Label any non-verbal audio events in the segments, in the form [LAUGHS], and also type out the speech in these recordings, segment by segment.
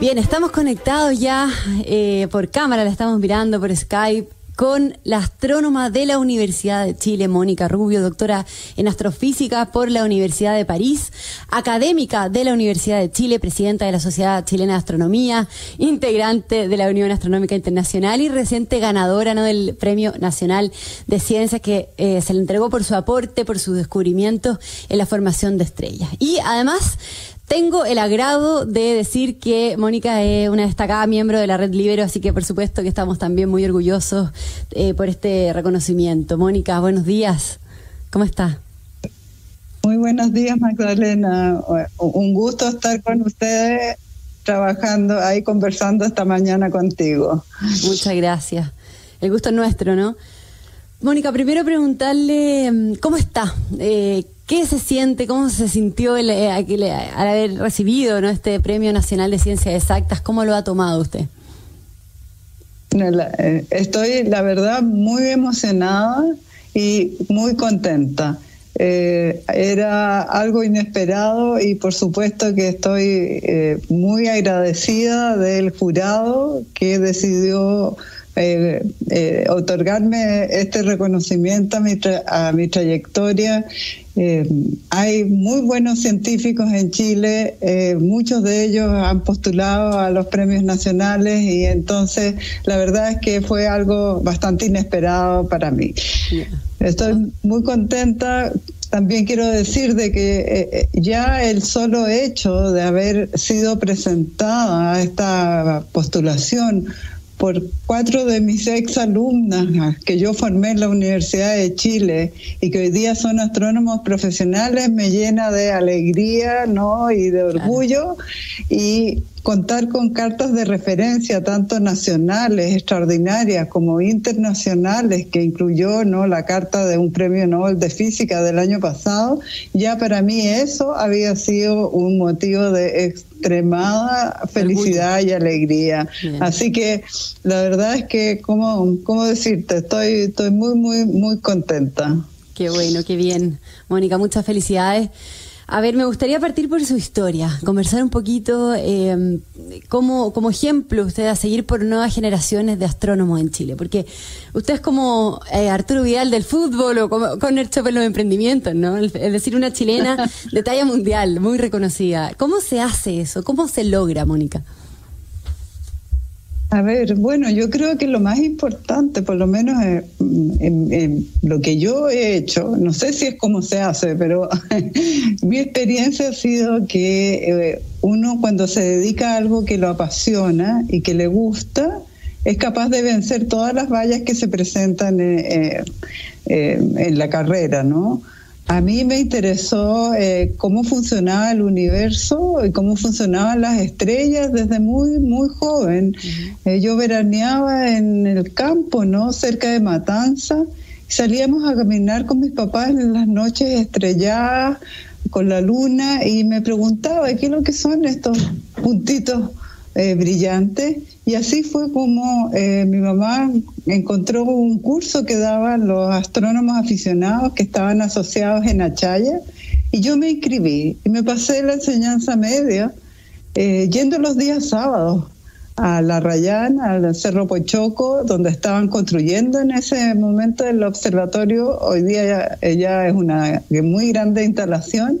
Bien, estamos conectados ya eh, por cámara, la estamos mirando por Skype con la astrónoma de la Universidad de Chile, Mónica Rubio, doctora en astrofísica por la Universidad de París, académica de la Universidad de Chile, presidenta de la Sociedad Chilena de Astronomía, integrante de la Unión Astronómica Internacional y reciente ganadora ¿no? del Premio Nacional de Ciencias que eh, se le entregó por su aporte, por su descubrimiento en la formación de estrellas. Y además tengo el agrado de decir que Mónica es una destacada miembro de la Red Libero, así que por supuesto que estamos también muy orgullosos eh, por este reconocimiento. Mónica, buenos días. ¿Cómo está? Muy buenos días, Magdalena. Un gusto estar con ustedes trabajando ahí, conversando esta mañana contigo. Muchas gracias. El gusto es nuestro, ¿no? Mónica, primero preguntarle mm, cómo está. Eh, ¿Qué se siente, cómo se sintió eh, al haber recibido este Premio Nacional de Ciencias Exactas? ¿Cómo lo ha tomado usted? Eh, estoy, la verdad, muy emocionada y muy contenta. Eh, era algo inesperado y por supuesto que estoy muy agradecida del jurado que decidió otorgarme este reconocimiento a mi, a mi trayectoria eh, hay muy buenos científicos en Chile, eh, muchos de ellos han postulado a los premios nacionales y entonces la verdad es que fue algo bastante inesperado para mí. Estoy muy contenta. También quiero decir de que eh, ya el solo hecho de haber sido presentada a esta postulación por cuatro de mis ex alumnas que yo formé en la Universidad de Chile y que hoy día son astrónomos profesionales me llena de alegría ¿no? y de orgullo y contar con cartas de referencia tanto nacionales extraordinarias como internacionales que incluyó no la carta de un premio Nobel de física del año pasado. Ya para mí eso había sido un motivo de extremada felicidad y alegría. Así que la verdad es que cómo cómo decirte estoy estoy muy muy muy contenta. Qué bueno qué bien. Mónica muchas felicidades a ver, me gustaría partir por su historia, conversar un poquito eh, como, como ejemplo usted a seguir por nuevas generaciones de astrónomos en Chile, porque usted es como eh, Arturo Vidal del fútbol o como Conner Chopin los emprendimientos, ¿no? Es decir, una chilena de talla mundial, muy reconocida. ¿Cómo se hace eso? ¿Cómo se logra, Mónica? A ver, bueno, yo creo que lo más importante, por lo menos eh, en, lo que yo he hecho, no sé si es como se hace, pero [LAUGHS] mi experiencia ha sido que eh, uno cuando se dedica a algo que lo apasiona y que le gusta, es capaz de vencer todas las vallas que se presentan eh, en la carrera, ¿no? A mí me interesó eh, cómo funcionaba el universo y cómo funcionaban las estrellas desde muy, muy joven. Eh, yo veraneaba en el campo, ¿no? Cerca de Matanza. Salíamos a caminar con mis papás en las noches estrelladas con la luna y me preguntaba qué es lo que son estos puntitos eh, brillante. Y así fue como eh, mi mamá encontró un curso que daban los astrónomos aficionados que estaban asociados en Achaya. Y yo me inscribí y me pasé la enseñanza media eh, yendo los días sábados a La Rayana, al Cerro Pochoco, donde estaban construyendo en ese momento el observatorio. Hoy día ya, es una muy grande instalación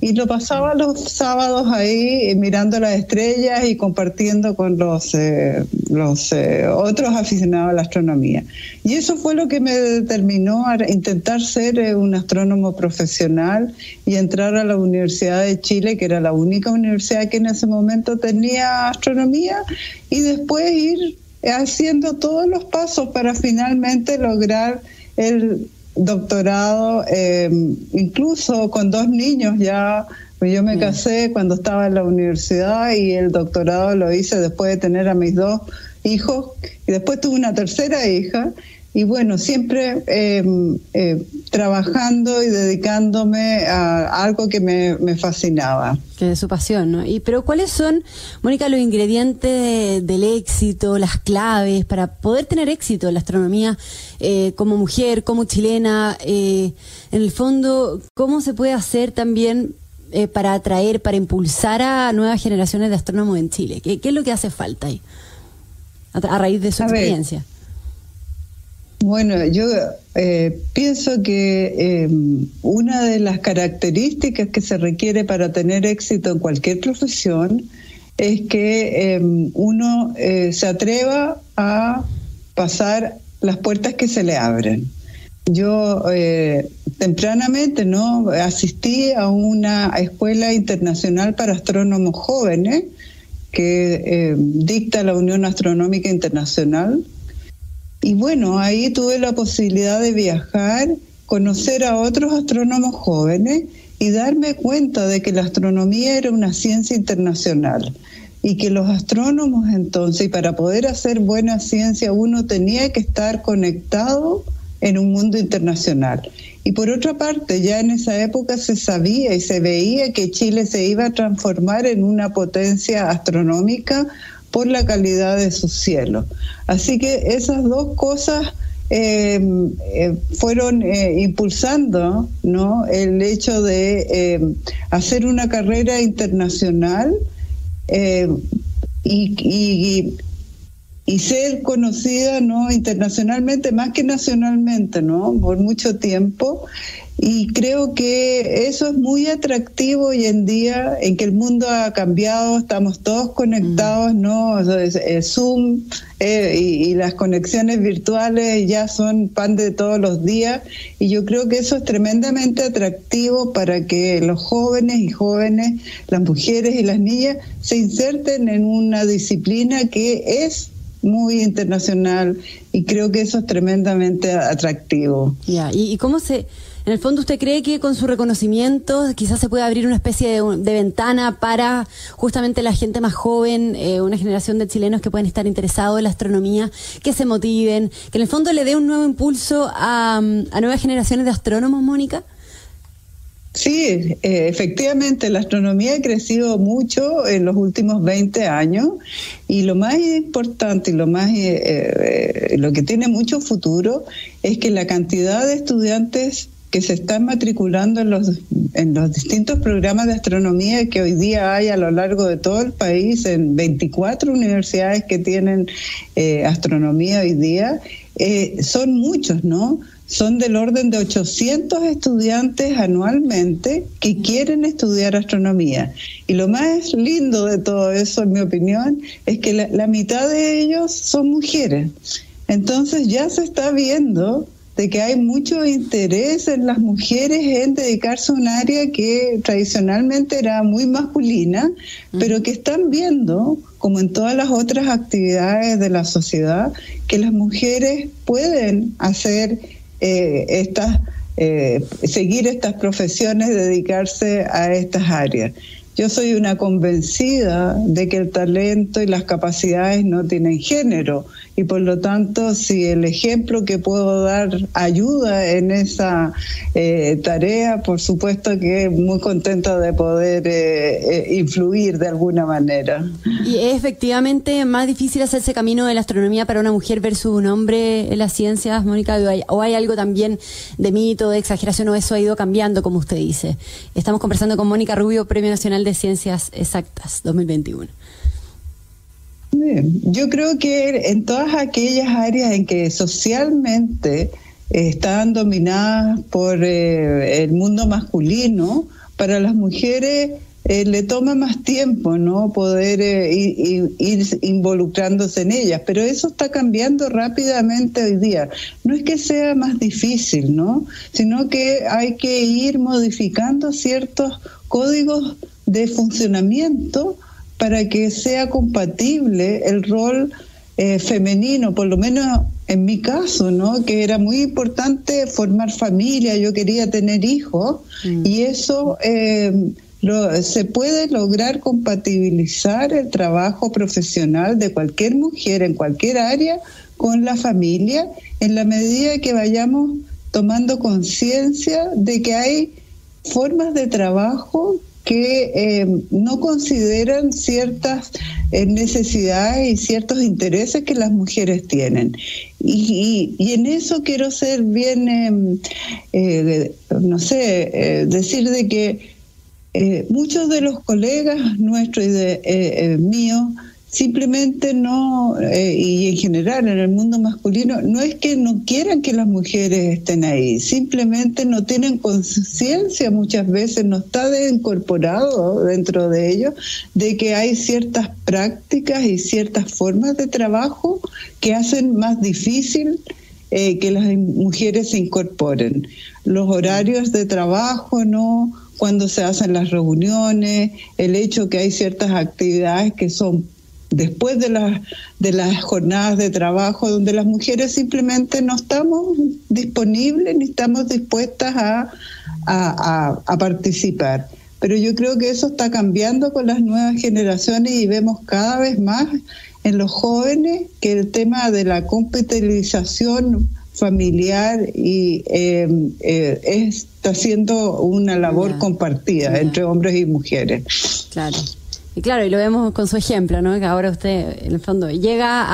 y lo pasaba los sábados ahí mirando las estrellas y compartiendo con los, eh, los eh, otros aficionados a la astronomía. Y eso fue lo que me determinó a intentar ser eh, un astrónomo profesional y entrar a la Universidad de Chile, que era la única universidad que en ese momento tenía astronomía y después ir haciendo todos los pasos para finalmente lograr el doctorado, eh, incluso con dos niños ya. Pues yo me mm. casé cuando estaba en la universidad y el doctorado lo hice después de tener a mis dos hijos y después tuve una tercera hija y bueno, siempre em, eh, trabajando y dedicándome a algo que me, fascinaba. Que es su pasión, ¿no? Y, pero ¿cuáles son, Mónica, los ingredientes del éxito, las claves para poder tener éxito en la astronomía eh, como mujer, como chilena? Eh, en el fondo, ¿cómo se puede hacer también eh, para atraer, para impulsar a nuevas generaciones de astrónomos en Chile? ¿Qué, es lo que hace falta ahí? A, raíz de su experiencia. Bueno, yo eh, pienso que eh, una de las características que se requiere para tener éxito en cualquier profesión es que uno se atreva a pasar las puertas que se le abren. Yo eh, tempranamente no asistí a una escuela internacional para astrónomos jóvenes que eh, dicta la Unión Astronómica Internacional. Y bueno, ahí tuve la posibilidad de viajar, conocer a otros astrónomos jóvenes y darme cuenta de que la astronomía era una ciencia internacional y que los astrónomos entonces, y para poder hacer buena ciencia, uno tenía que estar conectado en un mundo internacional. Y por otra parte, ya en esa época se sabía y se veía que Chile se iba a transformar en una potencia astronómica por la calidad de su cielo. Así que esas dos cosas eh, eh, fueron eh, impulsando ¿no? el hecho de hacer una carrera internacional y, y ser conocida no internacionalmente más que nacionalmente no por mucho tiempo y creo que eso es muy atractivo hoy en día en que el mundo ha cambiado estamos todos conectados no Zoom eh, y, y, las conexiones virtuales ya son pan de todos los días y yo creo que eso es tremendamente atractivo para que los jóvenes y jóvenes las mujeres y las niñas se inserten en una disciplina que es muy internacional y creo que eso es tremendamente atractivo. Ya, ¿Y, cómo se, en el fondo usted cree que con su reconocimiento quizás se puede abrir una especie de, ventana para justamente la gente más joven, eh, una generación de chilenos que pueden estar interesados en la astronomía, que se motiven, que en el fondo le dé un nuevo impulso a, a nuevas generaciones de astrónomos, Mónica? Sí, eh, efectivamente, la astronomía ha crecido mucho en los últimos 20 años y lo más importante y lo más eh, eh, lo que tiene mucho futuro es que la cantidad de estudiantes que se están matriculando en los, en los distintos programas de astronomía que hoy día hay a lo largo de todo el país, en 24 universidades que tienen astronomía hoy día, son muchos, ¿no? Son del orden de 800 estudiantes anualmente que quieren estudiar astronomía. Y lo más lindo de todo eso, en mi opinión, es que la, mitad de ellos son mujeres. Entonces ya se está viendo de que hay mucho interés en las mujeres en dedicarse a un área que tradicionalmente era muy masculina, pero que están viendo, como en todas las otras actividades de la sociedad, que las mujeres pueden hacer eh, estas, eh, seguir estas profesiones, dedicarse a estas áreas. Yo soy una convencida de que el talento y las capacidades no tienen género y por lo tanto si el ejemplo que puedo dar ayuda en esa eh, tarea, por supuesto que muy contenta de poder eh, eh, influir de alguna manera. ¿Y es efectivamente más difícil hacerse camino de la astronomía para una mujer versus un hombre en las ciencias, Mónica? ¿O hay algo también de mito, de exageración o eso ha ido cambiando, como usted dice? Estamos conversando con Mónica Rubio, Premio Nacional de Ciencias Exactas 2021. Yo creo que en todas aquellas áreas en que socialmente están dominadas por eh, el mundo masculino, para las mujeres eh, le toma más tiempo, ¿no? Poder eh, ir, ir, involucrándose en ellas, pero eso está cambiando rápidamente hoy día. No es que sea más difícil, ¿no? Sino que hay que ir modificando ciertos códigos de funcionamiento para que sea compatible el rol eh, femenino, por lo menos en mi caso, ¿no? Que era muy importante formar familia, yo quería tener hijos mm. y eso eh, se puede lograr compatibilizar el trabajo profesional de cualquier mujer en cualquier área con la familia en la medida que vayamos tomando conciencia de que hay formas de trabajo que eh, no consideran ciertas eh, necesidades y ciertos intereses que las mujeres tienen. Y, en eso quiero ser bien, em, eh, no sé, decir de que muchos de los colegas nuestros y de míos simplemente no, y en general en el mundo masculino, no es que no quieran que las mujeres estén ahí, simplemente no tienen conciencia muchas veces, no está incorporado dentro de ellos, de que hay ciertas prácticas y ciertas formas de trabajo que hacen más difícil que las mujeres se incorporen. Los horarios de trabajo, ¿no? cuando se hacen las reuniones, el hecho que hay ciertas actividades que son después de las de las jornadas de trabajo donde las mujeres simplemente no estamos disponibles ni estamos dispuestas a, a, participar. Pero yo creo que eso está cambiando con las nuevas generaciones y vemos cada vez más en los jóvenes que el tema de la computarización familiar y eh, eh, está siendo una labor compartida entre hombres y mujeres. Claro. Y claro, y lo vemos con su ejemplo, ¿no? Que ahora usted, en el fondo, llega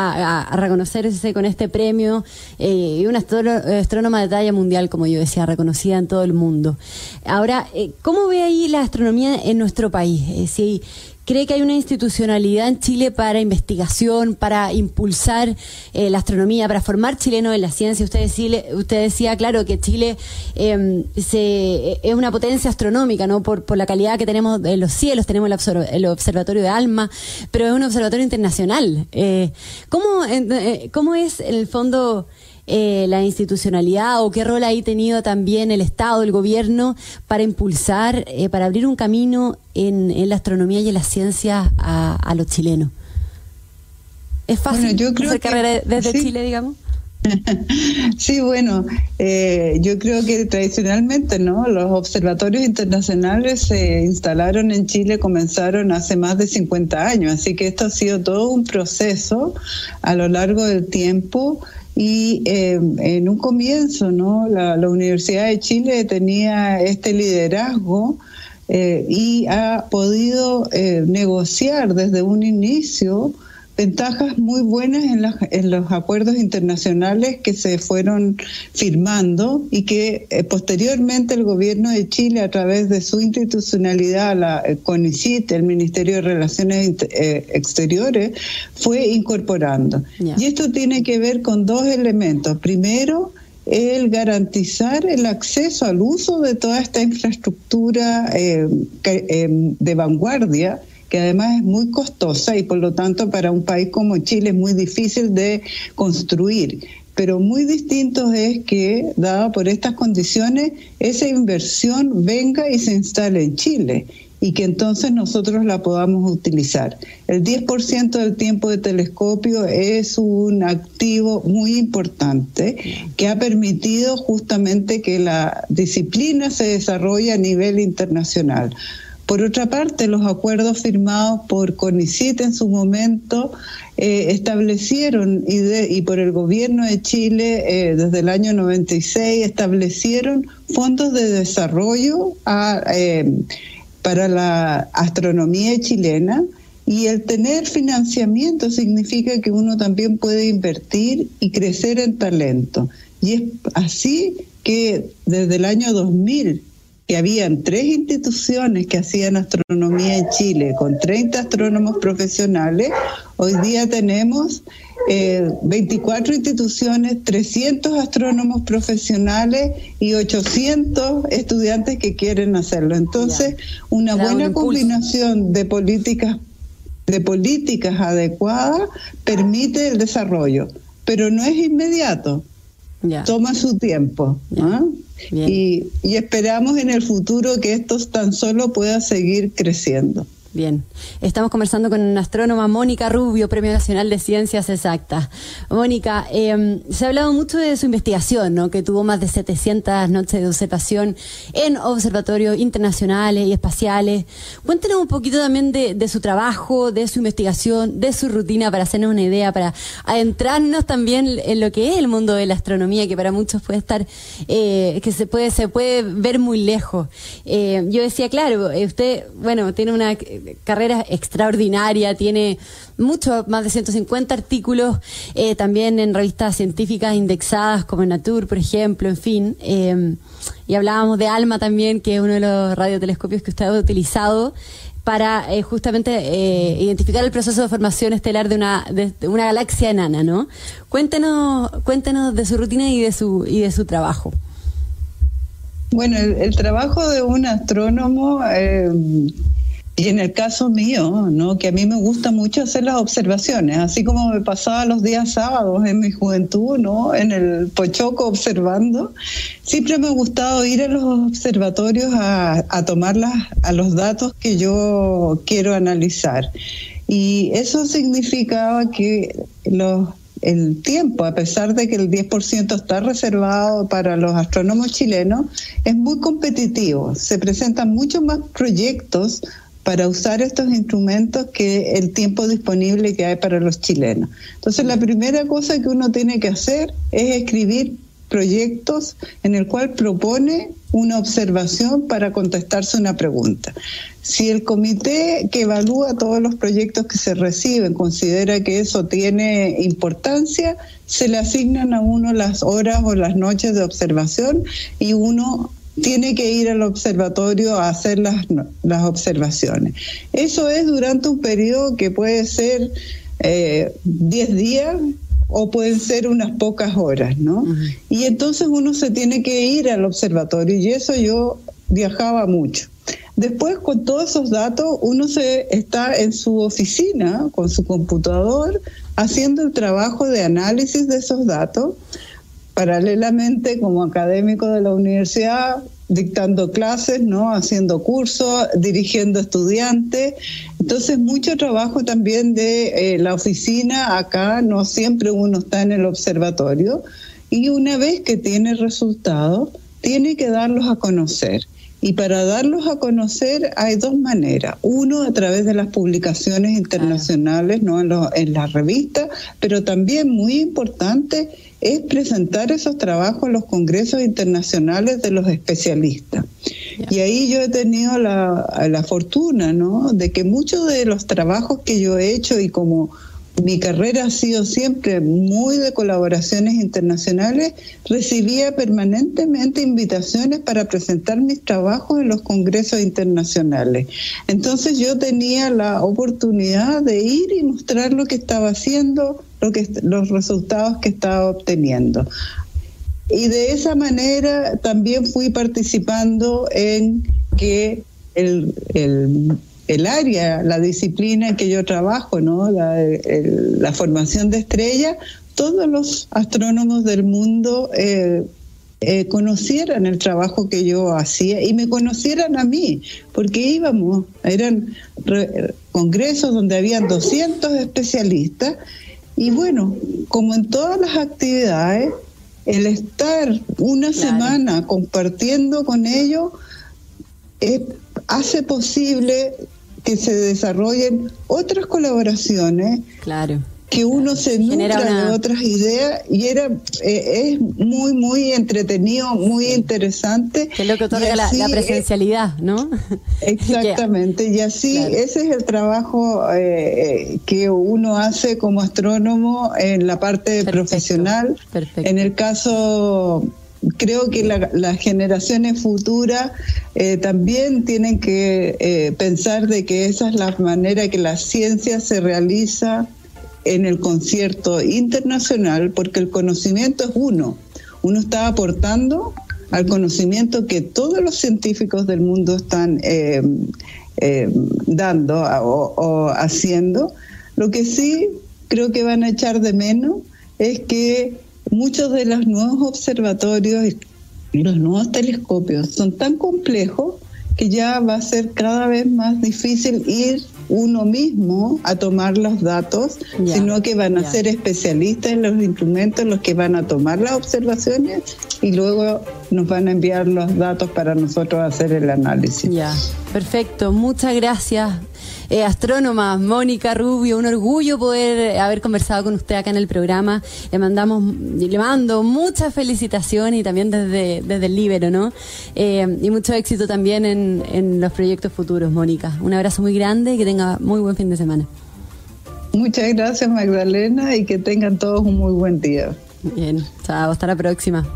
a, reconocerse con este premio eh, y una astrónoma de talla mundial, como yo decía, reconocida en todo el mundo. Ahora, ¿cómo ve ahí la astronomía en nuestro país? si ¿Cree que hay una institucionalidad en Chile para investigación, para impulsar eh, la astronomía, para formar chilenos en la ciencia? Usted decía, usted decía claro, que Chile em, se, es una potencia astronómica, ¿no? Por, por la calidad que tenemos en los cielos, tenemos el, Observatorio de Alma, pero es un observatorio internacional. Eh, ¿cómo, eh, ¿Cómo es, en el fondo, eh, la institucionalidad o qué rol ha tenido también el Estado, el gobierno, para impulsar, eh, para abrir un camino en, la astronomía y en las ciencias a, los chilenos? ¿Es fácil hacer carrera desde Chile, digamos? [LAUGHS] Sí, bueno, eh, yo creo que tradicionalmente, ¿no? Los observatorios internacionales se instalaron en Chile, comenzaron hace más de 50 años, así que esto ha sido todo un proceso a lo largo del tiempo y eh, en un comienzo, ¿no? La, Universidad de Chile tenía este liderazgo eh, y ha podido eh, negociar desde un inicio ventajas muy buenas en, en, los acuerdos internacionales que se fueron firmando y que eh, posteriormente el gobierno de Chile a través de su institucionalidad, la eh, CONICIT, el Ministerio de Relaciones eh, Exteriores, fue incorporando. Y esto tiene que ver con dos elementos. Primero, el garantizar el acceso al uso de toda esta infraestructura de vanguardia que además es muy costosa y por lo tanto para un país como Chile es muy difícil de construir. Pero muy distinto es que, dada por estas condiciones, esa inversión venga y se instale en Chile y que entonces nosotros la podamos utilizar. El 10% del tiempo de telescopio es un activo muy importante que ha permitido justamente que la disciplina se desarrolle a nivel internacional. Por otra parte, los acuerdos firmados por CONICIT en su momento eh, establecieron, y, por el gobierno de Chile eh, desde el año 96, establecieron fondos de desarrollo eh, para la astronomía chilena. Y el tener financiamiento significa que uno también puede invertir y crecer en talento. Y es así que desde el año 2000 que habían tres instituciones que hacían astronomía en Chile con 30 astrónomos profesionales, hoy día tenemos 24 eh, instituciones, 300 astrónomos profesionales y 800 estudiantes que quieren hacerlo. Entonces, una buena combinación de políticas de políticas adecuadas permite el desarrollo, pero no es inmediato. Toma su tiempo. ¿ah? Y, y esperamos en el futuro que esto tan solo pueda seguir creciendo. Bien, estamos conversando con una astrónoma, Mónica Rubio, Premio Nacional de Ciencias Exactas. Mónica, em, se ha hablado mucho de su investigación, ¿no? que tuvo más de 700 noches de observación en observatorios internacionales y espaciales. Cuéntenos un poquito también de, su trabajo, de su investigación, de su rutina, para hacernos una idea, para adentrarnos también en lo que es el mundo de la astronomía, que para muchos puede estar, eh, que se puede, se puede ver muy lejos. Eh, yo decía, claro, usted, bueno, tiene una carrera extraordinaria, tiene mucho, más de 150 artículos, eh, también en revistas científicas indexadas como Nature, por ejemplo, en fin. Eh, y hablábamos de ALMA también, que es uno de los radiotelescopios que usted ha utilizado para eh, justamente identificar el proceso de formación estelar de una, galaxia enana, ¿no? Cuéntenos, cuéntenos de su rutina y de su, trabajo. Bueno, el, trabajo de un astrónomo, y en el caso mío, ¿no? que a mí me gusta mucho hacer las observaciones, así como me pasaba los días sábados en mi juventud, ¿no? en el Pochoco observando, siempre me ha gustado ir a los observatorios a, tomar a los datos que yo quiero analizar. Y eso significaba que los el tiempo, a pesar de que el 10% está reservado para los astrónomos chilenos, es muy competitivo. Se presentan muchos más proyectos para usar estos instrumentos que el tiempo disponible que hay para los chilenos. Entonces, la primera cosa que uno tiene que hacer es escribir proyectos en el cual propone una observación para contestarse una pregunta. Si el comité que evalúa todos los proyectos que se reciben considera que eso tiene importancia, se le asignan a uno las horas o las noches de observación y uno tiene que ir al observatorio a hacer las, las observaciones. Eso es durante un periodo que puede ser 10 eh, días o pueden ser unas pocas horas, ¿no? Y entonces uno se tiene que ir al observatorio y eso yo viajaba mucho. Después, con todos esos datos, uno se está en su oficina con su computador haciendo el trabajo de análisis de esos datos. Paralelamente, como académico de la universidad, dictando clases, ¿no? Haciendo cursos, dirigiendo estudiantes. Entonces, mucho trabajo también de eh, la oficina acá, no siempre uno está en el observatorio. Y una vez que tiene resultados, tiene que darlos a conocer. Y para darlos a conocer hay dos maneras. Uno, a través de las publicaciones internacionales, ¿no? en, en las revistas, pero también muy importante es presentar esos trabajos en los congresos internacionales de los especialistas. Y ahí yo he tenido la, la fortuna, ¿no? De que muchos de los trabajos que yo he hecho y como mi carrera ha sido siempre muy de colaboraciones internacionales, recibía permanentemente invitaciones para presentar mis trabajos en los congresos internacionales. Entonces yo tenía la oportunidad de ir y mostrar lo que estaba haciendo, lo que, los resultados que estaba obteniendo. Y de esa manera también fui participando en que el, el el área, la disciplina en que yo trabajo, ¿no? La, formación de estrellas, todos los astrónomos del mundo eh, eh, conocieran el trabajo que yo hacía y me conocieran a mí, porque íbamos, eran congresos donde habían 200 especialistas y bueno, como en todas las actividades, el estar una semana compartiendo con ellos hace posible que se desarrollen otras colaboraciones. Claro. Que uno se nutra de otras ideas y era eh, es muy, muy entretenido, muy interesante. Que es lo que otorga la, presencialidad, ¿no? [LAUGHS] Exactamente, y así ese es el trabajo eh, que uno hace como astrónomo en la parte profesional. Perfecto. En el caso creo que las generaciones futuras eh, también tienen que eh, pensar de que esa es la manera que la ciencia se realiza en el concierto internacional, porque el conocimiento es uno. Uno está aportando al conocimiento que todos los científicos del mundo están eh, dando o haciendo. Lo que sí creo que van a echar de menos es que muchos de los nuevos observatorios y los nuevos telescopios son tan complejos que ya va a ser cada vez más difícil ir uno mismo a tomar los datos, sino que van a ser especialistas en los instrumentos los que van a tomar las observaciones y luego nos van a enviar los datos para nosotros hacer el análisis. Ya, perfecto. Muchas gracias. Eh, astrónoma Mónica Rubio, un orgullo poder haber conversado con usted acá en el programa. Le mandamos, le mando muchas felicitaciones y también desde, desde el Libero, ¿no? Eh, y mucho éxito también en, en los proyectos futuros, Mónica. Un abrazo muy grande y que tenga muy buen fin de semana. Muchas gracias Magdalena y que tengan todos un muy buen día. Bien, chao, hasta la próxima.